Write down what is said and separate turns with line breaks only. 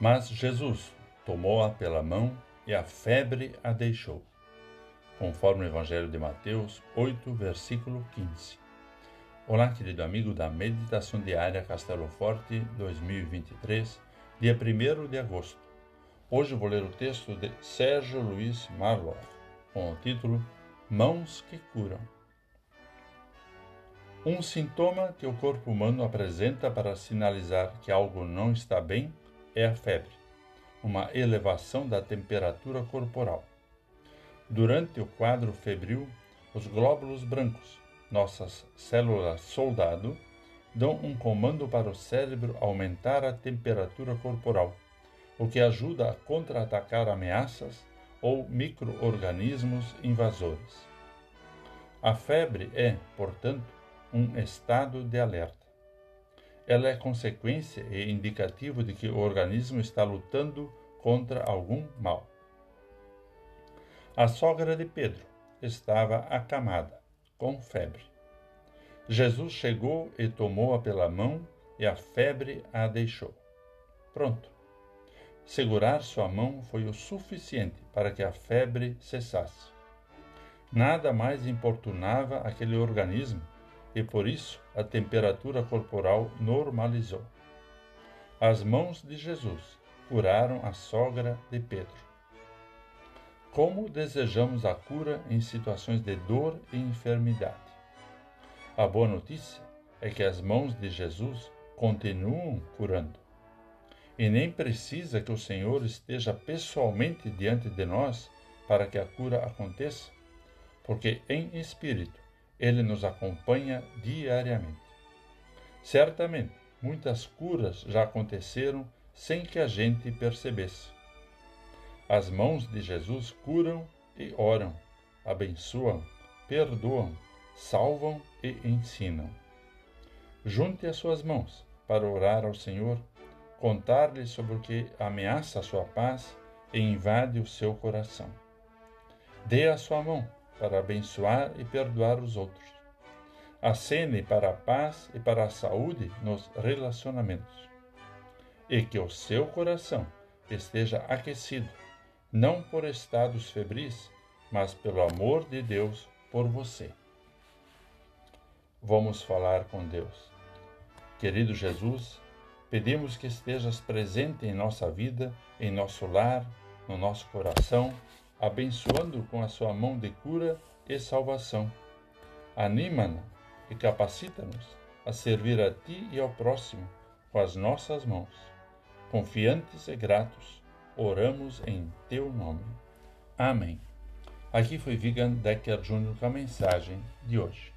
Mas Jesus tomou-a pela mão e a febre a deixou. Conforme o Evangelho de Mateus 8, versículo 15. Olá, querido amigo da Meditação Diária Castelo Forte 2023, dia 1 de agosto. Hoje vou ler o texto de Sérgio Luiz Marlowe, com o título Mãos que Curam. Um sintoma que o corpo humano apresenta para sinalizar que algo não está bem é a febre, uma elevação da temperatura corporal. Durante o quadro febril, os glóbulos brancos, nossas células soldado, dão um comando para o cérebro aumentar a temperatura corporal, o que ajuda a contra-atacar ameaças ou microorganismos invasores. A febre é, portanto, um estado de alerta. Ela é consequência e indicativo de que o organismo está lutando contra algum mal. A sogra de Pedro estava acamada, com febre. Jesus chegou e tomou-a pela mão e a febre a deixou. Pronto. Segurar sua mão foi o suficiente para que a febre cessasse. Nada mais importunava aquele organismo e por isso a temperatura corporal normalizou. As mãos de Jesus curaram a sogra de Pedro. Como desejamos a cura em situações de dor e enfermidade? A boa notícia é que as mãos de Jesus continuam curando. E nem precisa que o Senhor esteja pessoalmente diante de nós para que a cura aconteça, porque em espírito ele nos acompanha diariamente. Certamente, muitas curas já aconteceram sem que a gente percebesse. As mãos de Jesus curam e oram, abençoam, perdoam, salvam e ensinam. Junte as suas mãos para orar ao Senhor, contar-lhe sobre o que ameaça a sua paz e invade o seu coração. Dê a sua mão para abençoar e perdoar os outros. Acene para a paz e para a saúde nos relacionamentos. E que o seu coração esteja aquecido, não por estados febris, mas pelo amor de Deus por você. Vamos falar com Deus. Querido Jesus, pedimos que estejas presente em nossa vida, em nosso lar, no nosso coração abençoando com a sua mão de cura e salvação. Anima-nos e capacita-nos a servir a Ti e ao próximo com as nossas mãos. Confiantes e gratos, oramos em Teu nome. Amém. Aqui foi Vigan Decker Jr. com a mensagem de hoje.